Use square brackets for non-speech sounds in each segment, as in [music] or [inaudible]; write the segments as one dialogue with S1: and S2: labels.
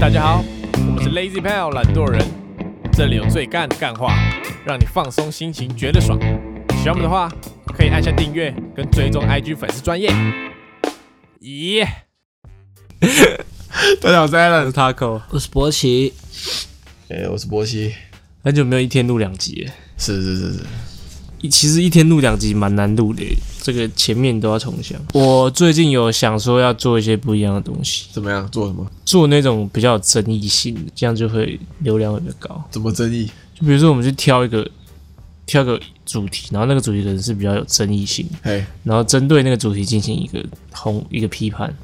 S1: 大家好，我们是 Lazy Pal 懒惰人，这里有最干的干话，让你放松心情，觉得爽。喜欢我们的话，可以按下订阅跟追踪 IG 粉丝专业。咦、[laughs]
S2: 大家好，我是 Alan，
S3: 我是 Taco，
S4: 我是博奇，
S2: 哎、我是波西，
S3: 很久没有一天录两集耶，
S2: 是是是是，
S3: 一其实一天录两集蛮难录的耶，这个前面都要重想。我最近有想说要做一些不一样的东西，
S2: 怎么样？做什么？
S3: 做那种比较有争议性的，这样就会流量会比较高。
S2: 怎么争议？
S3: 就比如说，我们去挑一个挑个主题，然后那个主题可能是比较有争议性的，
S2: 嘿，
S3: 然后针对那个主题进行一个轰一个批判。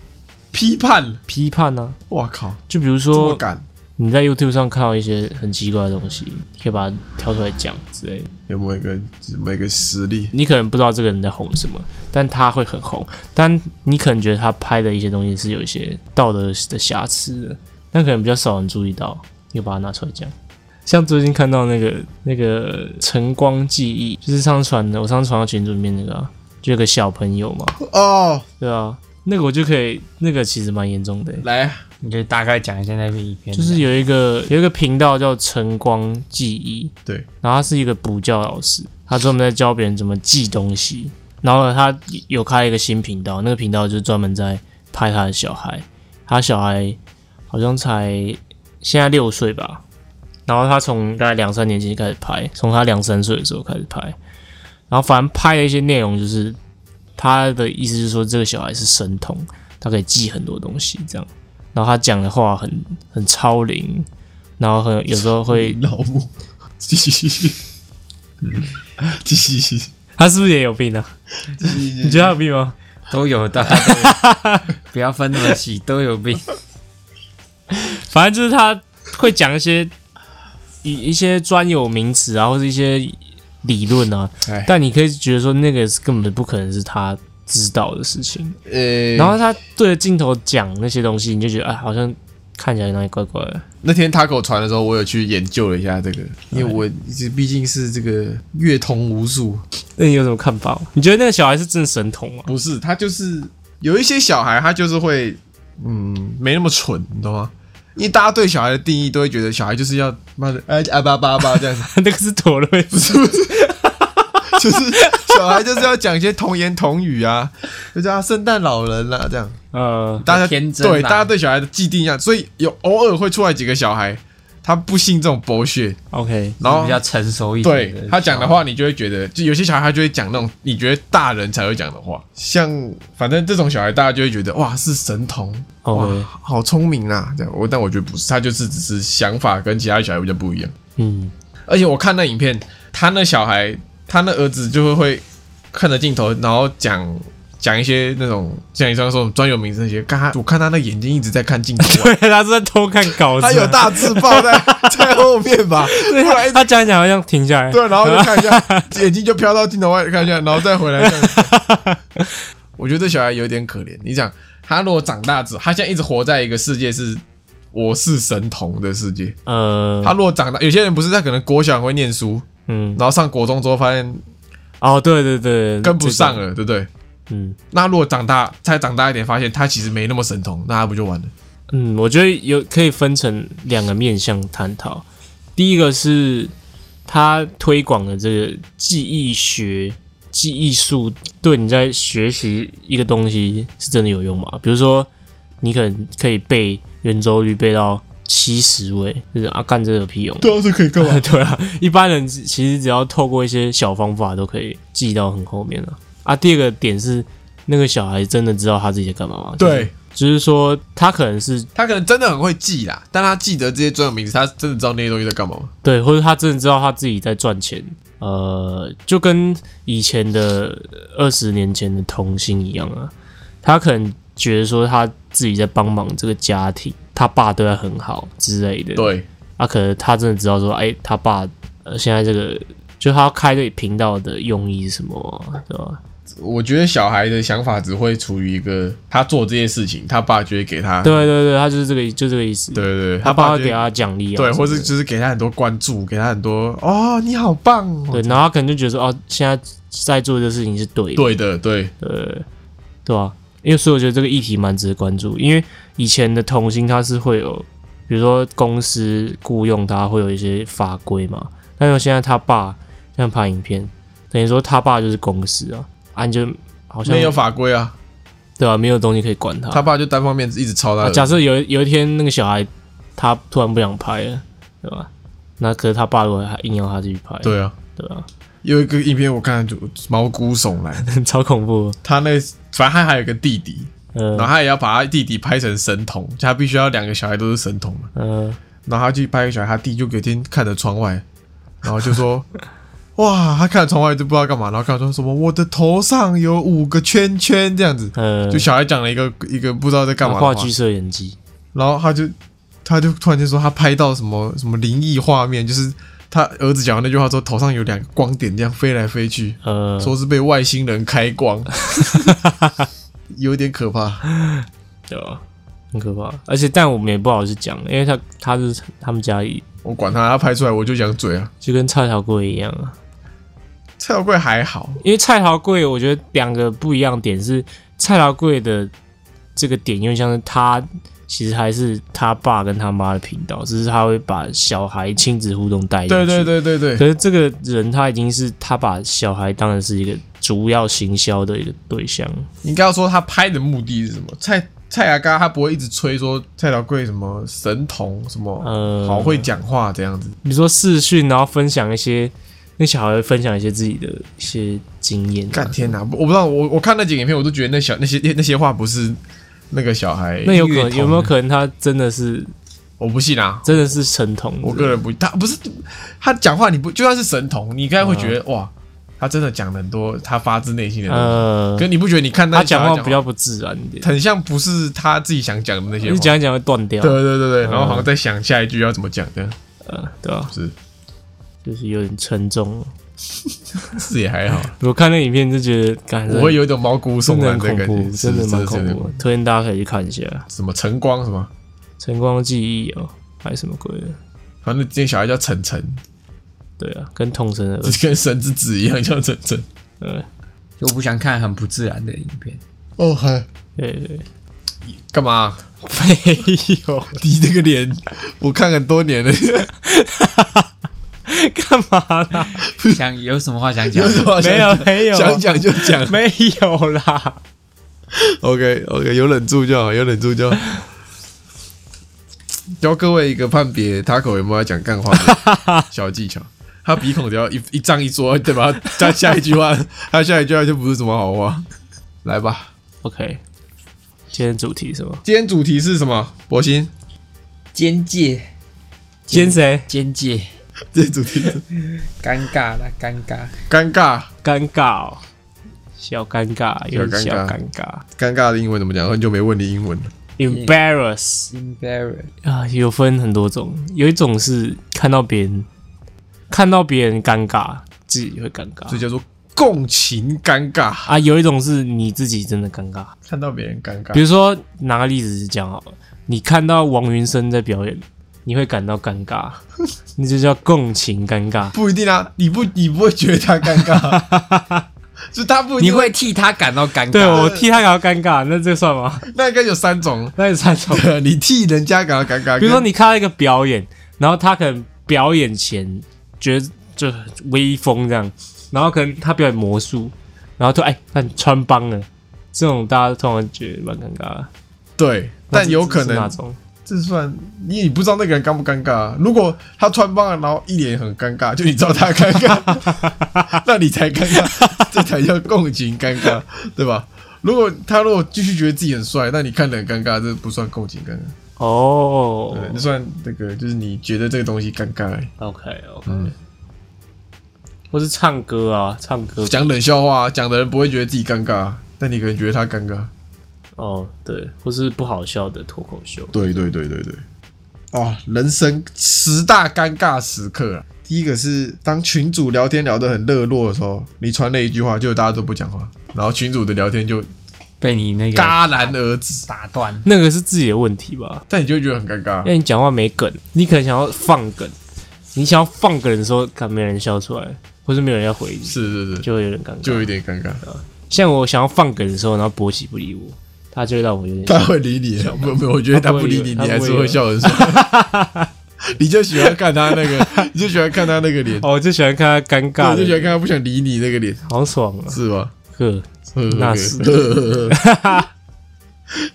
S2: 批判，
S3: 批判呢、
S2: 哇靠，
S3: 就比如说
S2: 敢？
S3: 你在 YouTube 上看到一些很奇怪的东西，你可以把它挑出来讲之类的。
S2: 有没有一个有没有一个实例？
S3: 你可能不知道这个人在红什么，但他会很红。但你可能觉得他拍的一些东西是有一些道德的瑕疵的，但可能比较少人注意到，你就把它拿出来讲。像最近看到那个那个晨光记忆，就是上次传的，我上次传到群组里面那个、啊，就有个小朋友嘛，
S2: 哦，
S3: 对啊，那个我就可以，那个其实蛮严重的。欸、
S2: 来，
S4: 你可以大概讲一下那篇影片，
S3: 就是有一个有一个频道叫晨光记忆，
S2: 对，
S3: 然后他是一个补教老师，他专门在教别人怎么记东西。然后呢，他有开一个新频道，那个频道就是专门在拍他的小孩，他小孩好像才现在六岁吧，然后他从大概两三年前就开始拍，从他两三岁的时候开始拍，然后反正拍的一些内容就是他的意思就是说这个小孩是神童，他可以记很多东西这样，然后他讲的话很很超龄，然后很有时候会 [laughs]
S2: 老母，继续，继续，
S3: 他是不是也有病啊？[laughs] 你觉得他有病吗？
S4: 都有，的有，不要分那么细，都有病。
S3: 反正就是他会讲一些一一些专有名词啊，或者一些理论啊
S2: 哎，
S3: 但你可以觉得说那个是根本不可能是他知道的事情。
S2: 呃，
S3: 然后他对着镜头讲那些东西，你就觉得哎，好像看起来哪里怪怪的。
S2: 那天他给我传的时候，我有去研究了一下这个，因为我毕竟是这个阅通无数，
S3: 那你有什么看法吗？你觉得那个小孩是真的神童吗？
S2: 不是他就是有一些小孩，他就是会，嗯，没那么蠢，你懂吗？因为大家对小孩的定义都会觉得小孩就是要妈的哎啊吧吧吧这样子，[laughs]
S3: 那个是妥瑞，不是不是。
S2: 就是小孩就是要讲一些童言童语啊，就叫他圣诞老人啦、这样。
S3: 呃，
S2: 大家
S4: 天真啊。
S2: 对大家对小孩的既定印象，所以有偶尔会出来几个小孩，他不信这种博学
S3: ，OK，
S2: 然后
S4: 比较成熟一点
S2: 对他讲的话，你就会觉得，就有些小孩他就会讲那种你觉得大人才会讲的话，像反正这种小孩，大家就会觉得哇是神童，哇好聪明啊，这样我但我觉得不是，他就是只是想法跟其他小孩比较不一样。
S3: 嗯，
S2: 而且我看那影片，他那小孩，他那儿子就会会看着镜头，然后讲讲一些那种像你刚刚说的专有名词那些，看他，我看他那眼睛一直在看镜头、啊，[laughs]
S3: 对，他是在偷看稿子，
S2: 他有大字报在 [laughs] 在后面吧，
S3: 对
S2: 后来
S3: 他讲一讲好像停下来，
S2: 对，然后就看一下，[laughs] 眼睛就飘到镜头外看一下，然后再回来看。我觉得这小孩有点可怜。你讲他如果长大之后，他现在一直活在一个世界是我是神童的世界。
S3: 嗯，
S2: 他如果长大，有些人不是他可能国小很会念书，
S3: 嗯，
S2: 然后上国中之后发现
S3: 哦，对对对，
S2: 跟不上，了，对不对？
S3: 嗯
S2: 那如果长大再长大一点，发现他其实没那么神童，那他不就完了？
S3: 嗯，我觉得有可以分成两个面向探讨。第一个是他推广的这个记忆学、记忆术，对你在学习一个东西是真的有用吗？比如说，你可能可以背圆周率背到七十位，就是啊，干这个屁用？
S2: 对啊，这可以干嘛？[laughs]
S3: 对啊，一般人其实只要透过一些小方法都可以记到很后面了。啊，第二个点是那个小孩真的知道他自己在干嘛吗？就是
S2: 对
S3: 就是说他可能是
S2: 他可能真的很会记啦，但他记得这些专有名词，他真的知道那些东西在干嘛吗？
S3: 对，或者他真的知道他自己在赚钱，呃，就跟以前的二十年前的童星一样啊，他可能觉得说他自己在帮忙这个家庭，他爸对他很好之类的，，
S2: 对，
S3: 啊，可能他真的知道说，哎，他爸呃现在这个就他开这个频道的用意是什么啊，对吧？
S2: 我觉得小孩的想法只会处于一个他做这件事情，他爸就会给他，
S3: 对对对，他就是这个就这个意思，
S2: 对对对，
S3: 他爸会给他奖励啊，
S2: 对，或者就是给他很多关注，给他很多哦，你好棒哦，
S3: 对，然后他可能就觉得说，哦，现在在做的事情是对的，
S2: 对的，对，
S3: 呃，对吧、因为所以我觉得这个议题蛮值得关注，因为以前的童星他是会有比如说公司雇佣他会有一些法规嘛，但是现在他爸这样拍影片，等于说他爸就是公司啊，啊你就好像
S2: 没有法规啊，
S3: 对吧、没有东西可以管他。
S2: 他爸就单方面一直抄他。
S3: 啊假设有有一天那个小孩他突然不想拍了，对吧？那可是他爸如果还硬要他继续拍，
S2: 对啊，
S3: 对啊？
S2: 有一个影片我看就毛骨悚然，[laughs]
S3: 超恐怖。
S2: 他那反正他还有个弟弟，然后
S3: 呃
S2: 他也要把他弟弟拍成神童，就他必须要两个小孩都是神童嘛。
S3: 嗯，
S2: 然后他去拍一个小孩，他弟就有一天看着窗外，然后就说：“ [laughs] 哇，他看着窗外就不知道干嘛，然后看说什么我的头上有五个圈圈这样子。”
S3: 呃，
S2: 就小孩讲了一个一个不知道在干嘛的话
S3: 话剧摄影机，
S2: 然后他就他就突然间说他拍到什么什么灵异画面，就是他儿子讲完那句话之后头上有两个光点这样飞来飞去，
S3: 呃，
S2: 说是被外星人开光，[laughs] 有点可怕。
S3: 对吧？很可怕。而且，但我们也不好意思讲，因为他他是他们家里
S2: 我管他，他拍出来我就讲嘴啊。
S3: 就跟蔡小贵一样啊。
S2: 蔡小贵还好，
S3: 因为蔡桃贵，我觉得两个不一样点是蔡桃贵的这个点，因为像是他其实还是他爸跟他妈的频道，只是他会把小孩亲子互动带进去。
S2: 对对对对对，
S3: 可是这个人他已经是他把小孩当成是一个主要行销的一个对象，
S2: 应该要说他拍的目的是什么？蔡蔡雅嘎他不会一直吹说蔡小贵什么神童什么
S3: 呃，
S2: 好会讲话这样子。
S3: 比如说视讯，然后分享一些那小孩分享一些自己的一些经验、啊
S2: 干，天哪！我不知道，我我看那几个影片，我都觉得那小那些那些话不是那个小孩，
S3: 那有可能有没有可能他真的是
S2: 我不信啊。
S3: 真的是神童？
S2: 我个人不，他不是他讲话，你不就算是神童，你应该会觉得、哇，他真的讲了很多他发自内心的东西。
S3: 呃
S2: 可，你不觉得你看
S3: 他讲
S2: 话
S3: 话比较不自然一点，
S2: 很像不是他自己想讲的那些话？
S3: 你讲一讲会断掉，
S2: 对对对对，
S3: 嗯
S2: 然后好像在想下一句要怎么讲的，
S3: 呃，对吧？
S2: 是
S3: 就是有点沉重。
S2: 是也还好。[laughs]
S3: 我看那影片就觉得，感
S2: 我会有一种毛骨悚然的感
S3: 很恐怖，
S2: 觉，
S3: 真的蛮恐怖。推荐大家可以去看一下《
S2: 什么晨光什么，
S3: 晨光记忆》哦，还是什么鬼的？
S2: 反正这个小孩叫晨晨，
S3: 对啊，跟童神的儿子，
S2: 跟神之子一样叫晨晨。
S3: 呃，
S4: 就我不想看很不自然的影片。
S2: 哦，嗨，
S3: 对对，
S2: 干嘛？[laughs]
S3: 没有，
S2: 你这个脸，我看很多年了，[laughs] [laughs]
S3: 干嘛啦？
S4: 想有什么话想讲
S2: 有？什么
S3: 没有没有
S2: 想讲就讲。
S3: 没有啦。
S2: OK OK，有忍住就好，有忍住就好。教各位一个判别他口有没有在讲干话的 [laughs] 小技巧。他鼻孔只要一一张一缩，对吧？他下一句话，[laughs] 他下一句话就不是什么好话。来吧
S3: ，OK，今天主题是什么？
S2: 今天主题是什么？博鑫，
S4: 边界，
S3: 今天谁？
S4: 边界，[laughs]
S2: 今天主题是
S4: 尴尬了，尴尬。
S2: 尴尬，
S3: 尴尬、哦，小尴尬，有点小
S2: 小尴
S3: 尴尬
S2: 尴尬的英文怎么讲？很久没问你英文了。
S3: ，embarrass
S4: embarrass，
S3: 啊，有分很多种，有一种是看到别人看到别人尴尬，自己会尴尬
S2: 这叫做共情尴尬。
S3: 啊，有一种是你自己真的尴尬。
S2: 看到别人尴尬
S3: 比，如说拿个例子讲好了，你看到王云生在表演，你会感到尴尬，[laughs] 你就叫共情尴尬。
S2: 不一定啊。你不，你不会觉得他尴尬，[laughs] 就他不一定
S4: 你会替他感到尴尬。
S3: 对我替他感到尴尬，那这算吗？
S2: 那应该有三种。
S3: 那有三种。
S2: 对，你替人家感到尴尬，
S3: 比如说你看到一个表演，然后他可能表演前觉得就很威风这样，然后可能他表演魔术，然后就哎，看穿帮了，这种大家通常觉得蛮尴尬的。
S2: 对，但有可能
S3: 这
S2: 算你也不知道那个人尴不尴尬啊、如果他穿帮了，然后一脸很尴尬，就你知道他尴尬，[laughs] 那你才尴尬，这才叫共情尴尬，对吧？如果他如果继续觉得自己很帅，那你看得很尴尬，这不算共情尴尬，
S3: 哦
S2: 对，那算那个就是你觉得这个东西尴尬。
S3: ，OK OK，
S2: 嗯，
S3: 或是唱歌啊，唱歌
S2: 讲冷笑话，讲的人不会觉得自己尴尬，但你可能觉得他尴尬。
S3: 哦，对，或是不好笑的脱口秀。
S2: 对对对对对。哦，人生十大尴尬时刻啊！第一个是当群主聊天聊得很热络的时候，你传了一句话，就大家都不讲话，然后群主的聊天就
S4: 被你那个
S2: 戛然而止，
S4: 打断。
S3: 那个是自己的问题吧？
S2: 但你就会觉得很尴尬
S3: 因。为你讲话没梗，你可能想要放梗，你想要放梗的时候，看没人笑出来，或是没有人要回你，
S2: 是是是，
S3: 就会有点尴尬。
S2: 就有点尴尬。
S3: 像我想要放梗的时候，然后博喜不理我，他就会让我有点
S2: 他会理你，没有没有，我觉得他不理你，你还是会笑很爽。你就喜欢看他那个，你就喜欢看他那个脸，
S3: 哦，我就喜欢看他尴尬，
S2: 我就喜欢看他不想理你那个脸，
S3: 好爽啊！
S2: 是吧？
S3: 呵，那是 [laughs]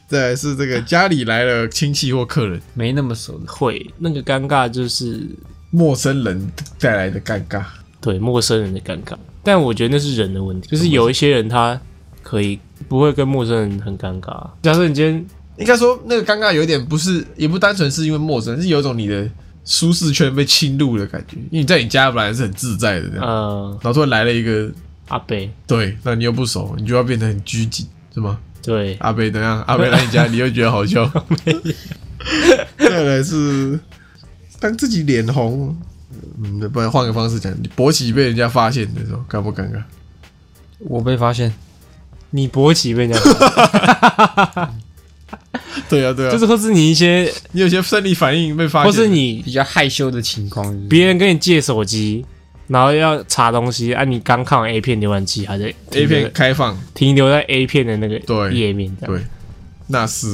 S2: 再来是这个家里来了亲戚或客人，
S4: 没那么熟的，
S3: 会那个尴尬就是
S2: 陌生人带来的尴尬。
S3: 对陌生人的尴尬，但我觉得那是人的问题，就是有一些人他可以不会跟陌生人很尴尬。假设你今天
S2: 应该说那个尴尬有一点不是，也不单纯是因为陌生人，是有一种你的舒适圈被侵入的感觉。因为你在你家本来是很自在的这样，
S3: 呃
S2: 然后突然来了一个，
S3: 阿贝，
S2: 对，那你又不熟，你就要变得很拘谨，是吗？
S3: 对，
S2: 阿贝怎样？阿贝来你家，你又觉得好笑。[laughs] 再来是当自己脸红，嗯，不然换个方式讲，你勃起被人家发现的时候，尴不尴尬？
S4: 我被发现，
S3: 你勃起被人家发 [laughs]
S2: 对啊，对啊，
S3: 就是或是你一些，
S2: 你有些生理反应被发现，
S3: 或是你
S4: 比较害羞的情况，
S3: 别人跟你借手机，然后要查东西，啊，你刚看完 A 片浏览器还在
S2: A 片开放，
S3: 停留在 A 片的那个
S2: 对
S3: 页面这样。
S2: 对，那是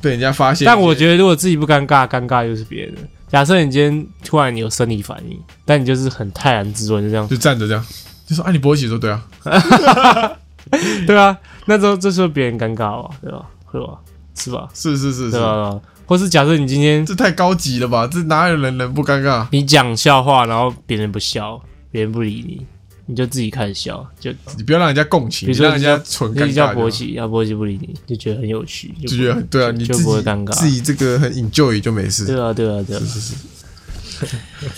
S2: 被人家发现。
S3: 但我觉得如果自己不尴尬，尴尬又是别人。假设你今天突然有生理反应，但你就是很泰然自若，就这样，
S2: 就站着这样，就说啊，你勃起说对啊，[laughs] [laughs]
S3: 对啊，那时候这时候别人尴尬吧，对吧？会吧？是吧？
S2: 是是是是，
S3: 对吧？或是假设你今天
S2: 这太高级了吧？这哪有人能不尴尬？
S3: 你讲笑话，然后别人不笑，别人不理你，你就自己开始笑，就
S2: 你不要让人家共情，
S3: 比如说
S2: 让人家纯尴尬就好，
S3: 勃起，要博起不理你，就觉得很有趣，
S2: 就觉得很对啊，你
S3: 就
S2: 自己
S3: 不会尴尬
S2: 自己这个很 enjoy 就没事，
S3: 对啊，对啊，对啊，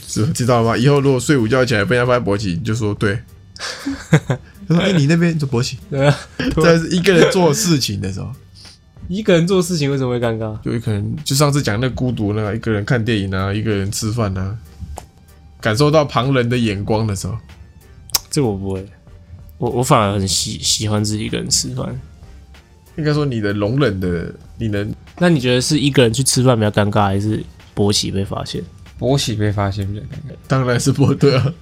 S2: 是吧 [laughs] 知道吗？以后如果睡午觉起来被人家发现勃起，你就说对。[laughs] 他说：“哎、你那边就勃起。[laughs]
S3: 对啊。[laughs] ”
S2: 在一个人做事情的时候，
S3: 一个人做事情为什么会尴尬？
S2: 就有可能就上次讲那孤独那个，一个人看电影啊，一个人吃饭啊，感受到旁人的眼光的时候，
S3: 这我不会，我我反而很喜喜欢自己一个人吃饭。
S2: 应该说你的容忍的，你能
S3: 那你觉得是一个人去吃饭比较尴尬，还是勃起被发现？
S4: 勃起被发现比较尴尬。
S2: 当然是不对啊。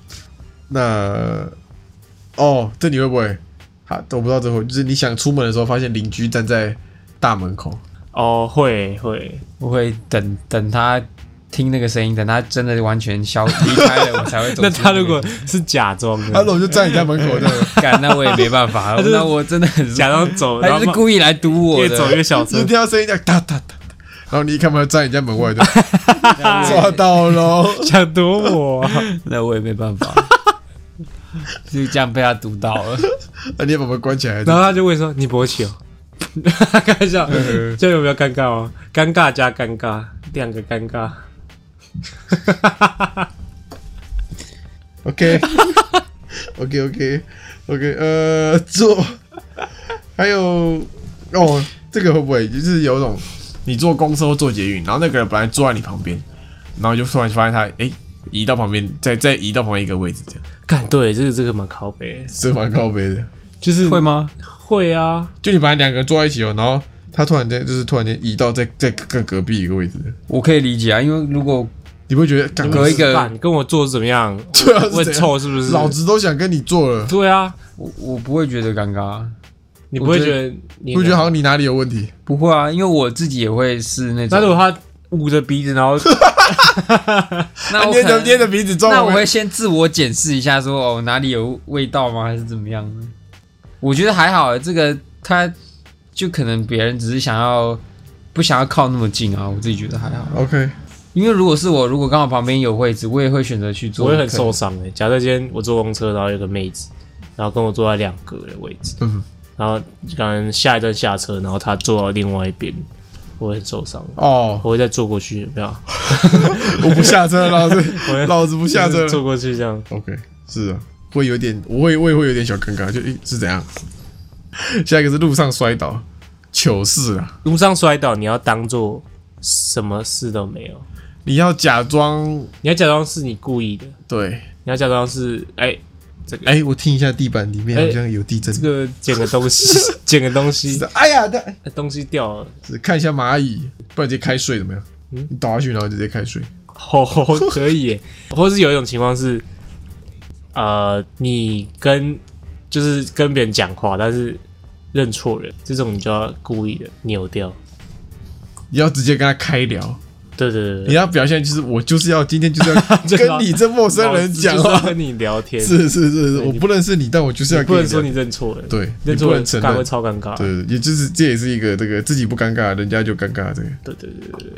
S2: 那哦，这你会不会？好，我不知道这会，就是你想出门的时候，发现邻居站在大门口，
S3: 哦，会会，
S4: 我会等等他听那个声音，等他真的完全消离开了，我才会走
S3: 那。他如果是假装
S2: 他
S3: 的，
S2: 怎么就站你家门口这样？[laughs]
S4: 干，那我也没办法，
S3: 就是
S4: 那我真的很
S3: 假装走，然
S4: 他就是故意来堵我的，
S3: 越走越小
S2: 就是
S3: 声，
S2: 听到声音这样哒哒哒哒，然后你一看门站你家门外的，[laughs] 抓到喽！
S3: 想躲我啊。[laughs]
S4: 那我也没办法，[laughs] 就这样被他堵到了。
S2: 那 [laughs] 你也把门关起来。
S3: 然后他就问说：“你勃起哦？” [laughs] 开玩笑，这样有没有尴尬哦？尴尬加尴尬，两个尴尬。
S2: OK OK OK OK，呃，做，还有哦，这个会不会就是有种你坐公车或坐捷运，然后那个人本来坐在你旁边，然后就突然发现他哎、移到旁边，再再移到旁边一个位置，这样
S3: 干对，这个这个蛮靠北的，[laughs]
S2: 是蛮靠背的。
S3: 就是
S4: 会吗？
S3: 会啊，
S2: 就你本来两个人坐在一起哦，然后他突然间就是突然间移到在在更隔壁一个位置，
S4: 我可以理解啊，因为如果
S2: 你会觉得干
S4: 隔一个
S3: 跟我坐怎么样？[laughs]
S2: 对啊
S3: 会臭是不是？
S2: 老子都想跟你坐了，
S3: 对啊，
S4: 我我不会觉得尴尬啊，
S3: 你不会
S4: 觉得
S3: 觉得你
S2: 会觉得好像你哪里有问题。
S4: 不会啊，因为我自己也会是那种，
S3: 那如果他捂着鼻子，然后 [laughs]
S4: 那我可能
S2: 捏着捏着鼻子装，
S4: 那我会先自我检视一下说哦哪里有味道吗，还是怎么样呢？我觉得还好，这个他就可能别人只是想要不想要靠那么近啊，我自己觉得还好。
S2: OK，
S4: 因为如果是我，如果刚好旁边有位置，我也会选择去坐。
S3: 我也很受伤诶、假设今天我坐公车，然后有个妹子，然后跟我坐在两格的位置，
S2: 嗯，
S3: 然后可能下一站下车，然后她坐到另外一边，我会很受伤。
S2: 哦，
S3: 我会再坐过去，不要？[laughs]
S2: 我不下车，老子 [laughs] 老子不下车
S3: 坐过去这样。
S2: OK，是啊，会有点，我会我也会有点小尴尬，就诶是怎样？下一个是路上摔倒，糗事啊！
S3: 路上摔倒，你要当做什么事都没有，
S2: 你要假装
S3: 你要假装是你故意的，
S2: 对，
S3: 你要假装是哎、这个
S2: 哎、我听一下地板里面好像有地震，
S3: 这个捡个东西，[laughs] 捡个东西
S2: 是，哎呀，那
S3: 哎东西掉了，
S2: 是看一下蚂蚁，不然直接开睡怎么样？
S3: 嗯
S2: 你倒下去，然后直接开睡。
S3: 哦，可以耶。[laughs] 或是有一种情况是，呃，你跟就是跟别人讲话，但是认错人，这种你就要故意的扭掉。
S2: 你要直接跟他开聊，
S3: 对对对
S2: 你，要表现就是我就是要今天就是要 [laughs] 跟你这陌生人讲话，
S3: 跟你聊天，
S2: 是是是是，我不认识你，但我就是要跟你
S3: 不能说你认错人，
S2: 对，
S3: 认错人
S2: 能承
S3: 尴会，超尴尬。
S2: 对，也就是这也是一个这个自己不尴尬，人家就尴尬这个。
S3: 对对对对对，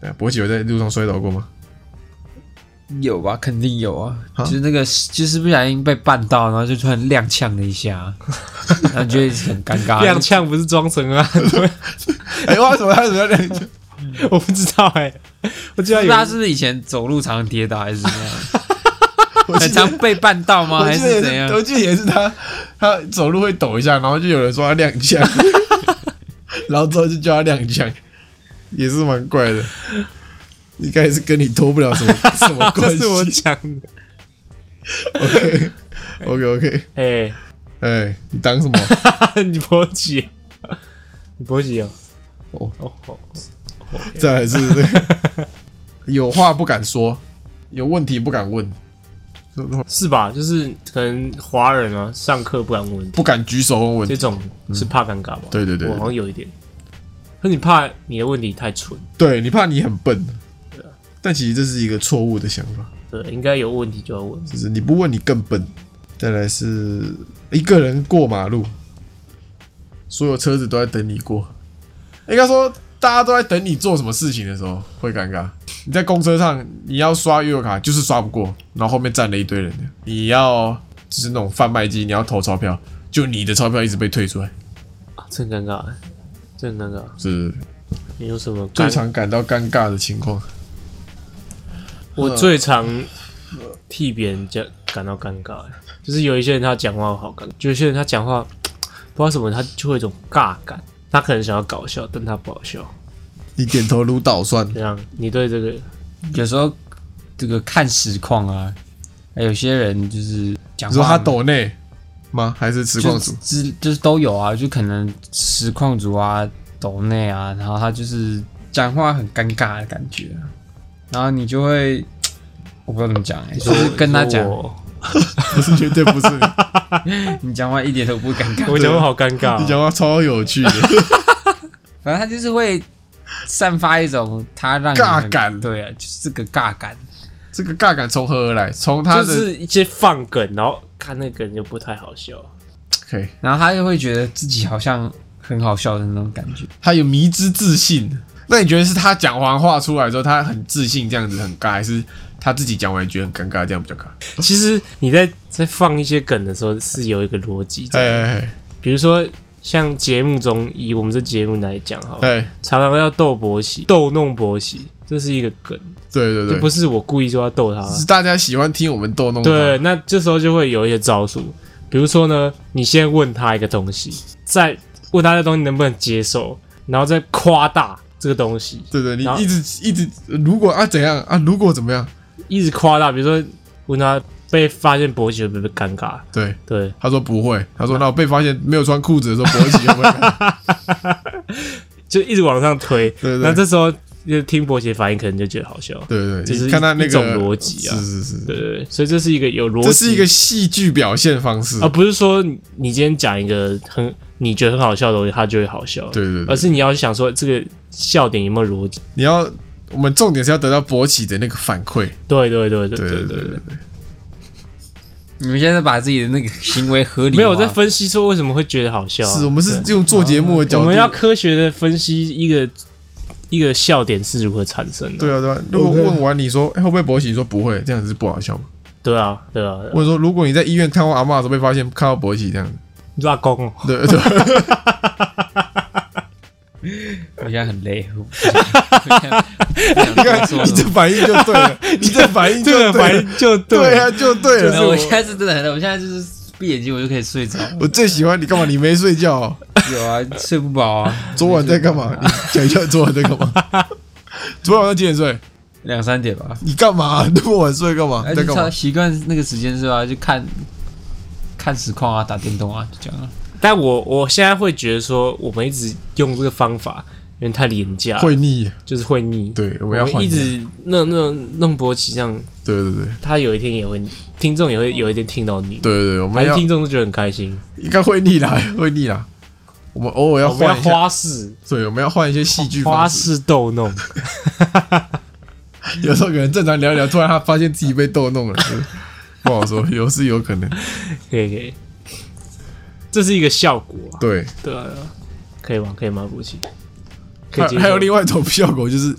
S2: 对啊，博奇有在路上摔倒过吗？
S4: 有吧，肯定有啊，
S2: 啊
S4: 就是那个就是不小心被绊到，然后就突然踉跄了一下，[laughs] 然后就会很尴尬。[laughs]
S3: 踉跄不是装成啊？对，
S2: 哎，为什么他怎么要两脚？[laughs]
S3: 我不知道哎，我记得有
S4: 不知道他是不是以前走路常跌倒还是怎么样？[laughs] 很常被绊到吗？还
S2: 我记得也
S4: 怎样，？
S2: 我记得也是他，他走路会抖一下，然后就有人说他踉跄，[laughs] 然后之后就叫他踉跄，也是蛮怪的。应该是跟你脱不了什么什么关
S3: 是我。讲的。
S2: OK OK OK，
S3: 哎，
S2: 哎，你当什么？
S3: 你波奇，你波奇哦。
S2: 哦
S3: 哦哦，
S2: 再来是这个有话不敢说，有问题不敢问，
S3: 是吧？就是可能华人啊，上课不敢问问题，
S2: 不敢举手问问题。
S3: 这种是怕尴尬吧？
S2: 对对对
S3: 我好像有一点。可你怕你的问题太蠢，
S2: 对你怕你很笨，对啊但其实这是一个错误的想法。
S3: 对，应该有问题就要问。
S2: 就是你不问你更笨。再来是一个人过马路，所有车子都在等你过。应该说，大家都在等你做什么事情的时候会尴尬。你在公车上，你要刷悠游卡就是刷不过，然后后面站了一堆人。你要就是那种贩卖机，你要投钞票，就你的钞票一直被退出来，
S3: 啊，真尴尬，真尴尬。
S2: 是
S3: 你有什么
S2: 最？常感到尴尬的情况。
S3: 我最常替别人讲感到尴尬，就是有一些人他讲话好尴尬，就有些人他讲话不知道什么，他就会有一种尬感。他可能想要搞笑，但他不好笑。
S2: 你点头如捣蒜，
S3: 这样，你对这个
S4: 有时候这个看实况啊，还有些人就是讲话，
S2: 你说他抖内吗？还是实况组？
S4: 就是就是都有啊，就可能实况组啊、抖内啊，然后他就是讲话很尴尬的感觉啊，然后你就会我不知道怎么讲、欸，就是跟他讲，
S3: 我 [laughs]
S2: 不是，绝对不是你。[laughs]
S4: 你讲话一点都不尴尬，
S3: 我讲话好尴尬
S2: 你
S3: 哦。
S2: 讲话超有趣的，[laughs]
S4: 反正他就是会散发一种他让你
S2: 尬感
S4: 对啊，就是这个尬感。
S2: 这个尬感从何而来？从他
S3: 就是一些放梗，然后看那个人就不太好笑。
S2: 可以，
S4: 然后他就会觉得自己好像很好笑的那种感觉。
S2: 他有迷之自信。那你觉得是他讲完话出来之后，他很自信这样子很尬，还是他自己讲完觉得很尴尬这样比较尬？
S3: 其实你在在放一些梗的时候是有一个逻辑在，
S2: 哎哎
S3: 比如说像节目中以我们这节目来讲哈，
S2: 哎哎，
S3: 常常要逗博喜，逗弄博喜，这是一个梗，
S2: 对对对，
S3: 这不是我故意说要逗他。
S2: 是大家喜欢听我们逗弄他。
S3: 对，那这时候就会有一些招数，比如说呢，你先问他一个东西，再问他这东西能不能接受，然后再夸大这个东西，
S2: 对对，你
S3: 然后
S2: 一直一直，如果啊怎样？啊，如果怎么样，
S3: 一直夸大，比如说问他被发现勃起会不会尴尬？
S2: 对，
S3: 对，
S2: 他说不会，他说那我被发现没有穿裤子的时候，勃起会不会尴尬？[laughs]
S3: 就一直往上推。
S2: 对对
S3: 那这时候就听勃起的反应，可能就觉得好笑。
S2: 对对
S3: 就，是
S2: 看他那
S3: 种逻辑啊
S2: 是是是，
S3: 对对对，所以这是一个有逻辑，
S2: 这是一个戏剧表现方式
S3: 而，不是说你你今天讲一个很你觉得很好笑的东西，他就会好笑。
S2: 对对对，
S3: 而是你要想说这个笑点有没有逻辑？
S2: 你要我们重点是要得到博起的那个反馈，
S3: 对对对对
S2: 对
S3: 对对
S4: 你们现在把自己的那个行为合理化
S3: 没有在分析说为什么会觉得好笑啊、
S2: 是我们是用做节目的角度，
S3: 我们要科学的分析一个一个笑点是如何产生的。
S2: 对啊对啊。如果问完你说哎会不会博起，你说不会，这样子是不好笑吗？
S3: 对啊对啊，
S2: 或者说如果你在医院看过阿嬷的时候被发现看到博起这样子，
S3: 你说阿公哦，
S2: 对对，
S4: 我现在很累，我不想我现在
S2: 你这反应就对了，你这反应就对了，[laughs]
S3: 应就
S2: 对啊就对了。
S4: 我现在是真的很累，我现在就是闭眼睛我就可以睡着。
S2: 我最喜欢你干嘛？你没睡觉哦？
S4: 有啊，睡不饱啊，
S2: 昨晚在干嘛？[laughs] 你讲一下昨晚在干嘛？[laughs] 昨晚晚上几点睡？
S4: 两三点吧。
S2: 你干嘛？那么晚睡干嘛？在干嘛？
S4: 习惯那个时间是吧？就看看实况啊，打电动啊，就这样啊。
S3: 但我我现在会觉得说，我们一直用这个方法，有点太廉价，
S2: 会腻。
S3: 就是会腻。
S2: 对，我要
S3: 一直弄弄弄勃起，这样
S2: 对对对
S3: 他有一天也会，听众也会有一天听到你，
S2: 对对对，我们
S3: 听众都觉得很开心。
S2: 应该会腻啦，[laughs] 会腻啦。我们偶尔要换一下，
S3: 花式
S2: 对，我们要换一些戏剧
S3: 花
S2: 式。
S3: 逗弄，[laughs]
S2: 有时候可能正常聊一聊，突然他发现自己被逗弄了，不好说，有是有可能。
S3: 可 [laughs] 以可以，这是一个效果啊，
S2: 对，
S3: 对可以吗？可以吗？不行，
S2: 还有另外一种效果就是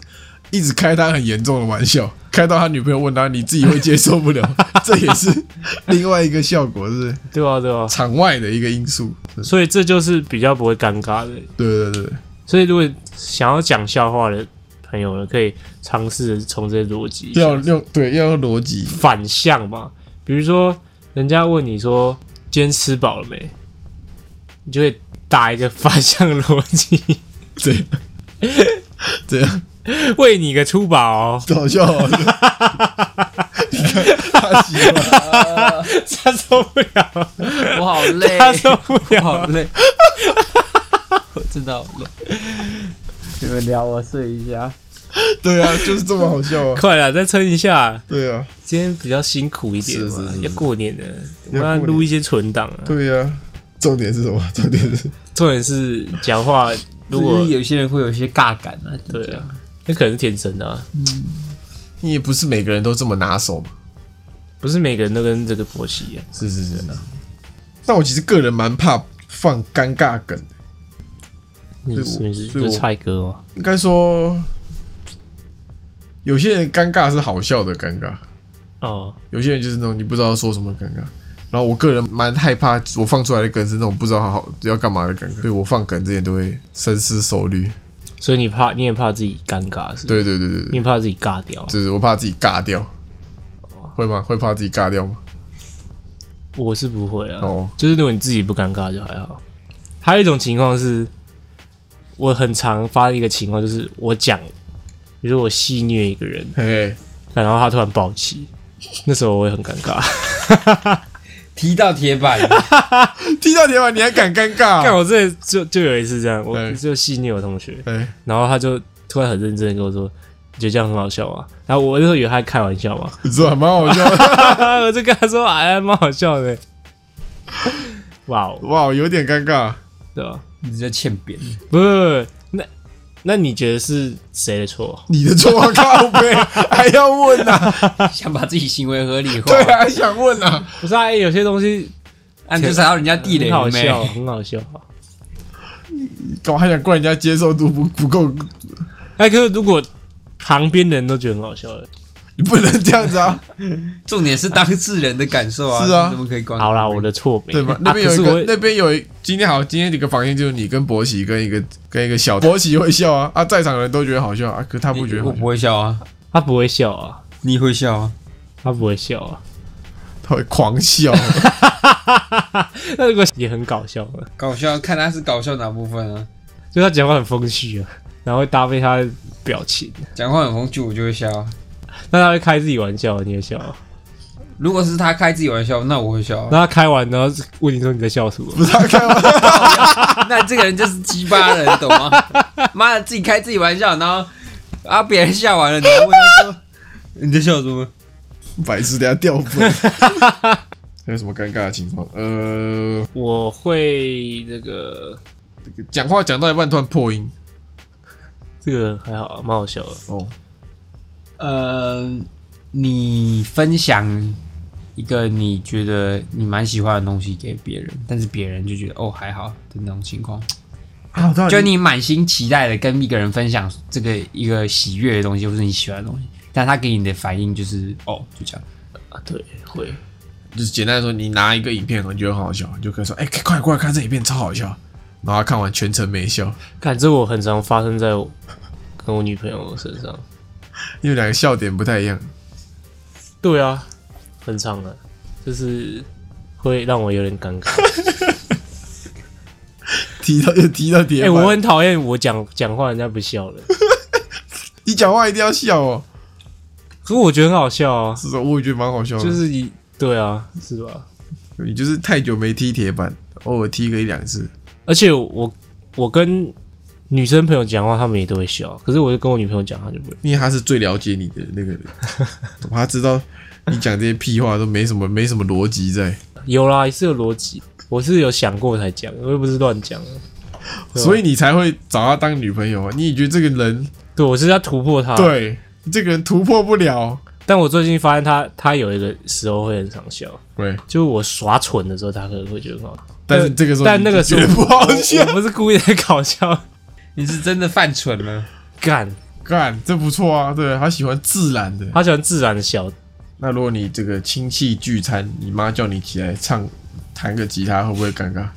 S2: 一直开他很严重的玩笑，[laughs] 开到他女朋友问他你自己会接受不了，[laughs] 这也是另外一个效果，是不是？
S3: 对啊对啊，
S2: 场外的一个因素。
S3: 所以这就是比较不会尴尬的。
S2: 对对对，
S3: 所以如果想要讲笑话的朋友呢，可以尝试从这些逻辑
S2: 要用对要用逻辑，
S3: 反向嘛，比如说人家问你说今天吃饱了没，你就会打一个反向逻辑，
S2: 这样这样
S3: 喂你个粗饱哦，
S2: 好笑哦。你看他喜欢，
S3: 他受不了，
S4: 我好累，
S3: 他受不了，
S4: 我好累，我真的好累。你们聊，我睡一下。
S2: 对啊，就是这么好笑啊。
S3: 快了，再撑一下。
S2: 对啊，
S3: 今天比较辛苦一点嘛，
S2: 是是是
S3: 要过年了，我们要录一些存档啊。
S2: 对啊。重点是什么？[laughs] 重点是
S3: 重点是讲话，如
S4: 如
S3: 果
S4: 果有些人会有一些尬感啊，
S3: 对啊，那可能是天生的、啊，
S2: 你也不是每个人都这么拿手嘛。
S3: 不是每个人都跟这个婆媳一样。
S2: 是是是。但我其实个人蛮怕放尴尬梗的，
S3: 你
S2: 是
S3: 你是
S2: 所以我
S3: 是蔡哥吗？
S2: 应该说，有些人尴尬是好笑的尴尬，
S3: 哦，
S2: 有些人就是那种你不知道说什么尴尬。然后我个人蛮害怕，我放出来的梗是那种不知道好好要干嘛的尴尬，所以我放梗之前都会深思熟虑。
S3: 所以你怕，你也怕自己尴尬是？，
S2: 对对对对对，
S3: 你也怕自己尬掉。
S2: 就是我怕自己尬掉，会吗？会怕自己尬掉吗？
S3: 我是不会啊，
S2: 哦
S3: 就是如果你自己不尴尬就还好。还有一种情况是，我很常发生一个情况，就是我讲，比如说我戏虐一个人，
S2: 嘿嘿，
S3: 然后他突然暴起，那时候我会很尴尬。
S4: 踢到铁板，[laughs]
S2: 踢到铁板你还敢尴尬、[laughs]
S3: 看我这就就有一次这样，我
S2: 对
S3: 就戏虐我同学，
S2: 哎，
S3: 然后他就突然很认真的跟我说：“你觉得这样很好笑吗？”然后我那时候以为他在开玩笑嘛，[laughs]
S2: 你知道还蛮好笑的，
S3: 我就跟他说：“哎，蛮好笑的。”哇哦，
S2: 哇，有点尴尬。
S3: 对吧？
S4: 你在欠扁。
S3: 不不，不是那那你觉得是谁的错？
S2: 你的错啊，[laughs] 靠背还要问呐、[laughs]
S4: 想把自己行为合理化，
S2: 对啊，还想问呐、
S3: 不是啊，哎有些东西
S4: 啊，你就踩到人家地雷
S3: 很好？笑，很好笑。
S2: 干嘛还想怪人家接受度不不够？
S3: 哎，可是如果旁边的人都觉得很好笑的，
S2: 你 [laughs] 不能这样子啊，[laughs]
S4: 重点是当事人的感受啊，
S2: 是啊
S4: 怎么可以管？
S3: 好啦，我的错没
S2: 对吧？
S3: 啊
S2: 那边有一个，那边有一今天好，今天这个房间就是你跟博奇跟一个跟一个小博奇会笑啊啊，在场的人都觉得好笑啊，可他不觉得，
S4: 我不会笑啊，
S3: 他不会笑啊，
S4: 你会笑啊？
S3: 他不会笑啊。
S2: 他会狂笑。[laughs]
S3: 那如果也很搞笑啊，
S4: 搞笑，看他是搞笑哪部分啊？
S3: 就他讲话很风趣啊，然后会搭配他的表情，
S4: 讲话很风趣，我就会笑啊。
S3: 那他会开自己玩笑，你也笑啊。
S4: 如果是他开自己玩笑，那我会笑啊。
S3: 那他开完，然后问你说你在笑什么？
S2: 不是他开玩笑，[laughs]
S4: 那这个人就是鸡巴人，懂吗？[laughs] 妈的，自己开自己玩笑，然后啊，别人笑完了，你还问他说你在笑什么？
S2: 白痴，等下掉粉。[laughs] 还有什么尴尬的情况？呃，
S3: 我会这个
S2: 讲话讲到一半突然破音。
S3: 这个还好，蛮好笑的。
S2: 哦，
S4: 呃，你分享一个你觉得你蛮喜欢的东西给别人，但是别人就觉得哦还好的那种情况，
S2: 啊，我知道
S4: 就你满心期待的跟一个人分享这个一个喜悦的东西，或是你喜欢的东西，但他给你的反应就是哦就这样。
S3: 啊，对，会。
S2: 就是简单来说，你拿一个影片，你觉得很好笑，你就可以说，哎、快过来看这影片，超好笑。然后他看完全程没笑，
S3: 看这我很常发生在我跟我女朋友身上。[laughs]
S2: 因为两个笑点不太一样。
S3: 对啊，很长的，就是会让我有点尴尬。[laughs]
S2: 提到又提到叠
S3: 哎、
S2: 板，
S3: 我很讨厌我讲讲话人家不笑了，[laughs]
S2: 你讲话一定要笑哦。
S3: 可是我觉得很好笑啊，
S2: 是的，我也觉得蛮好笑的。
S3: 就是你对啊，是吧？
S2: 你就是太久没踢铁板，偶尔踢个一两次。
S3: 而且我我跟女生朋友讲话，他们也都会笑，可是我就跟我女朋友讲，她就不会。
S2: 因为她是最了解你的那个人，[laughs] 她知道你讲这些屁话都没什么没什么逻辑在。
S3: 有啦，也是有逻辑，我是有想过才讲，我又不是乱讲。
S2: 所以你才会找她当女朋友啊。你也觉得这个人
S3: 对我是要突破他，，
S2: 对这个人突破不了，
S3: 但我最近发现他他有一个时候会很常笑，
S2: 对，
S3: 就我耍蠢的时候，他可能会觉得很好，
S2: 但是这个时候
S3: 但那个时候
S2: 不好
S3: 我
S2: 笑，
S3: 我不是故意在搞笑，
S4: 你是真的犯蠢了。
S3: 干，
S2: 干这不错啊，对他喜欢自然的。
S3: 他喜欢自然的小，
S2: 那如果你这个亲戚聚餐，你妈叫你起来唱弹个吉他，会不会尴尬？